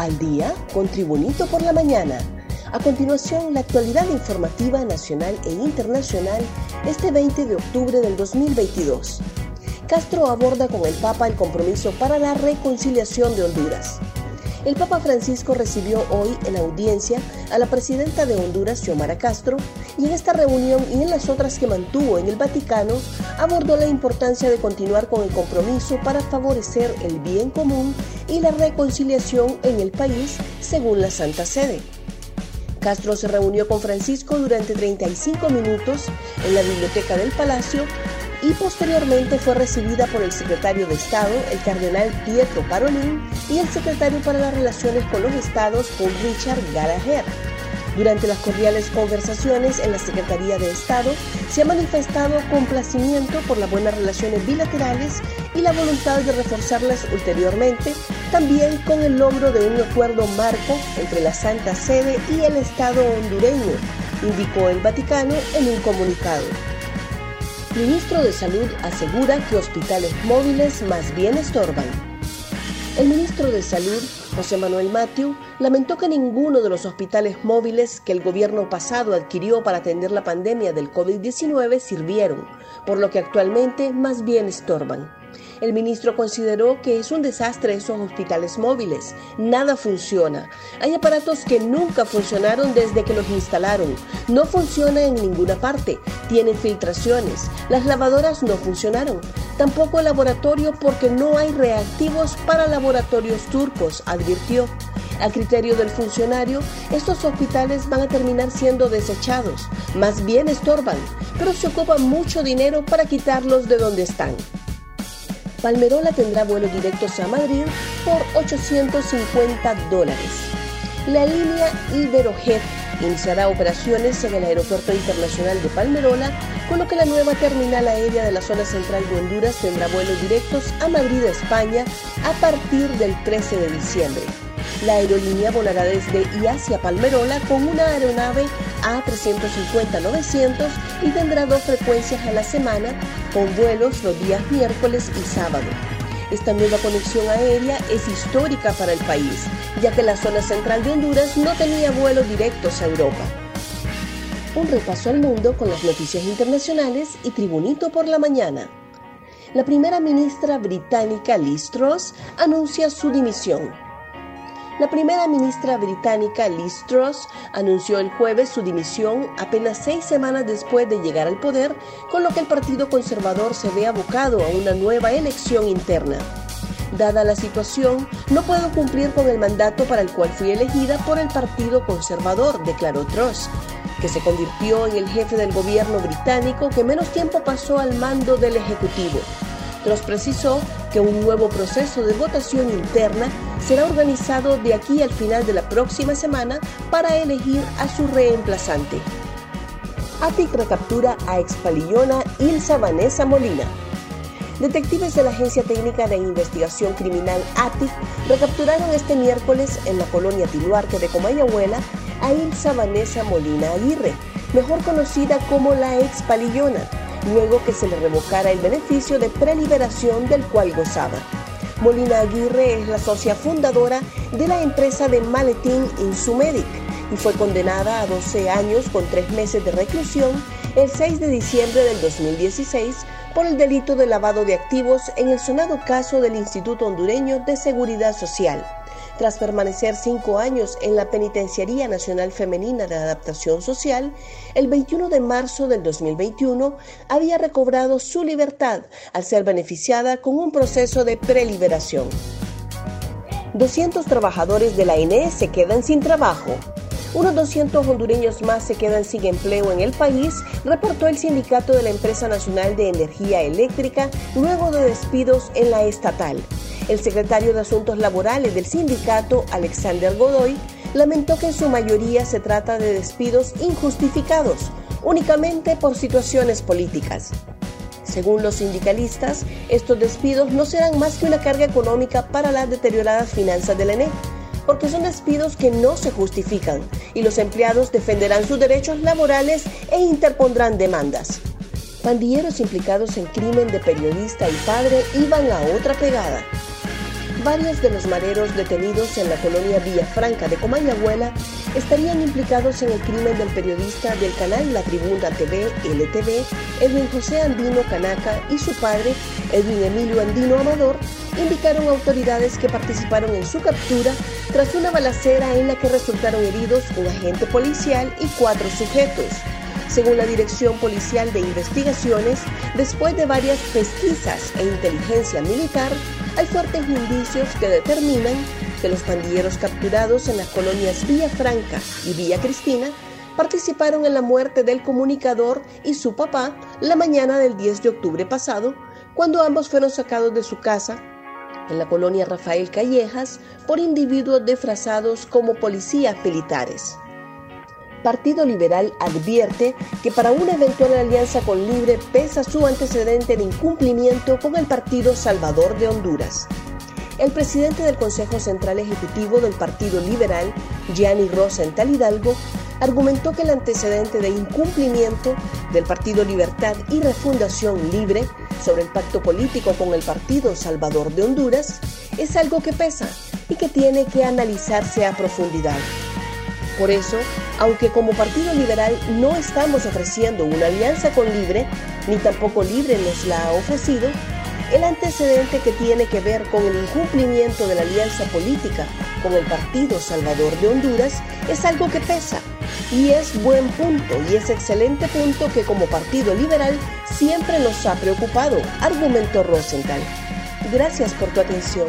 al día con Tribunito por la mañana. A continuación, la actualidad informativa nacional e internacional este 20 de octubre del 2022. Castro aborda con el Papa el compromiso para la reconciliación de Honduras. El Papa Francisco recibió hoy en audiencia a la presidenta de Honduras, Xiomara Castro, y en esta reunión y en las otras que mantuvo en el Vaticano, abordó la importancia de continuar con el compromiso para favorecer el bien común y la reconciliación en el país, según la Santa Sede. Castro se reunió con Francisco durante 35 minutos en la biblioteca del Palacio y posteriormente fue recibida por el secretario de Estado, el cardenal Pietro Parolin, y el secretario para las Relaciones con los Estados, Paul Richard Gallagher. Durante las cordiales conversaciones en la Secretaría de Estado se ha manifestado complacimiento por las buenas relaciones bilaterales y la voluntad de reforzarlas ulteriormente, también con el logro de un acuerdo marco entre la Santa Sede y el Estado hondureño, indicó el Vaticano en un comunicado. Ministro de Salud asegura que hospitales móviles más bien estorban. El ministro de Salud, José Manuel Matiu, lamentó que ninguno de los hospitales móviles que el gobierno pasado adquirió para atender la pandemia del COVID-19 sirvieron, por lo que actualmente más bien estorban. El ministro consideró que es un desastre esos hospitales móviles. Nada funciona. Hay aparatos que nunca funcionaron desde que los instalaron. No funciona en ninguna parte. Tienen filtraciones. Las lavadoras no funcionaron. Tampoco el laboratorio porque no hay reactivos para laboratorios turcos, advirtió. A criterio del funcionario, estos hospitales van a terminar siendo desechados, más bien estorban, pero se ocupa mucho dinero para quitarlos de donde están. Palmerola tendrá vuelos directos a Madrid por 850 dólares. La línea Iberojet iniciará operaciones en el Aeropuerto Internacional de Palmerola, con lo que la nueva terminal aérea de la zona central de Honduras tendrá vuelos directos a Madrid, España, a partir del 13 de diciembre. La aerolínea volará desde y hacia Palmerola con una aeronave A350-900 y tendrá dos frecuencias a la semana con vuelos los días miércoles y sábado. Esta nueva conexión aérea es histórica para el país, ya que la zona central de Honduras no tenía vuelos directos a Europa. Un repaso al mundo con las noticias internacionales y Tribunito por la mañana. La primera ministra británica Liz Truss anuncia su dimisión la primera ministra británica Liz Truss anunció el jueves su dimisión apenas seis semanas después de llegar al poder, con lo que el Partido Conservador se ve abocado a una nueva elección interna. Dada la situación, no puedo cumplir con el mandato para el cual fui elegida por el Partido Conservador, declaró Truss, que se convirtió en el jefe del gobierno británico que menos tiempo pasó al mando del Ejecutivo. Truss precisó que un nuevo proceso de votación interna será organizado de aquí al final de la próxima semana para elegir a su reemplazante. ATIC recaptura a expalillona Ilsa Vanessa Molina. Detectives de la Agencia Técnica de Investigación Criminal ATIC recapturaron este miércoles en la colonia Tiluarte de Comayagüela a Ilsa Vanessa Molina Aguirre, mejor conocida como la expalillona luego que se le revocara el beneficio de preliberación del cual gozaba. Molina Aguirre es la socia fundadora de la empresa de maletín Insumedic y fue condenada a 12 años con 3 meses de reclusión el 6 de diciembre del 2016 por el delito de lavado de activos en el sonado caso del Instituto Hondureño de Seguridad Social tras permanecer cinco años en la Penitenciaría Nacional Femenina de Adaptación Social, el 21 de marzo del 2021 había recobrado su libertad al ser beneficiada con un proceso de preliberación. 200 trabajadores de la INE se quedan sin trabajo. Unos 200 hondureños más se quedan sin empleo en el país, reportó el sindicato de la Empresa Nacional de Energía Eléctrica luego de despidos en la estatal. El secretario de Asuntos Laborales del sindicato, Alexander Godoy, lamentó que en su mayoría se trata de despidos injustificados, únicamente por situaciones políticas. Según los sindicalistas, estos despidos no serán más que una carga económica para las deterioradas finanzas del ENE, porque son despidos que no se justifican y los empleados defenderán sus derechos laborales e interpondrán demandas. Pandilleros implicados en crimen de periodista y padre iban a otra pegada. Varios de los mareros detenidos en la colonia Villafranca de Comayagüela estarían implicados en el crimen del periodista del canal La Tribuna TV, LTV, Edwin José Andino Canaca y su padre, Edwin Emilio Andino Amador, indicaron autoridades que participaron en su captura tras una balacera en la que resultaron heridos un agente policial y cuatro sujetos. Según la Dirección Policial de Investigaciones, después de varias pesquisas e inteligencia militar, hay fuertes indicios que determinan que los pandilleros capturados en las colonias Villa Franca y Villa Cristina participaron en la muerte del comunicador y su papá la mañana del 10 de octubre pasado, cuando ambos fueron sacados de su casa en la colonia Rafael Callejas por individuos disfrazados como policías militares. Partido Liberal advierte que para una eventual alianza con Libre pesa su antecedente de incumplimiento con el Partido Salvador de Honduras. El presidente del Consejo Central Ejecutivo del Partido Liberal, Gianni Rosenthal Hidalgo, argumentó que el antecedente de incumplimiento del Partido Libertad y Refundación Libre sobre el pacto político con el Partido Salvador de Honduras es algo que pesa y que tiene que analizarse a profundidad. Por eso, aunque como Partido Liberal no estamos ofreciendo una alianza con Libre, ni tampoco Libre nos la ha ofrecido, el antecedente que tiene que ver con el incumplimiento de la alianza política con el Partido Salvador de Honduras es algo que pesa y es buen punto y es excelente punto que como Partido Liberal siempre nos ha preocupado, argumentó Rosenthal. Gracias por tu atención.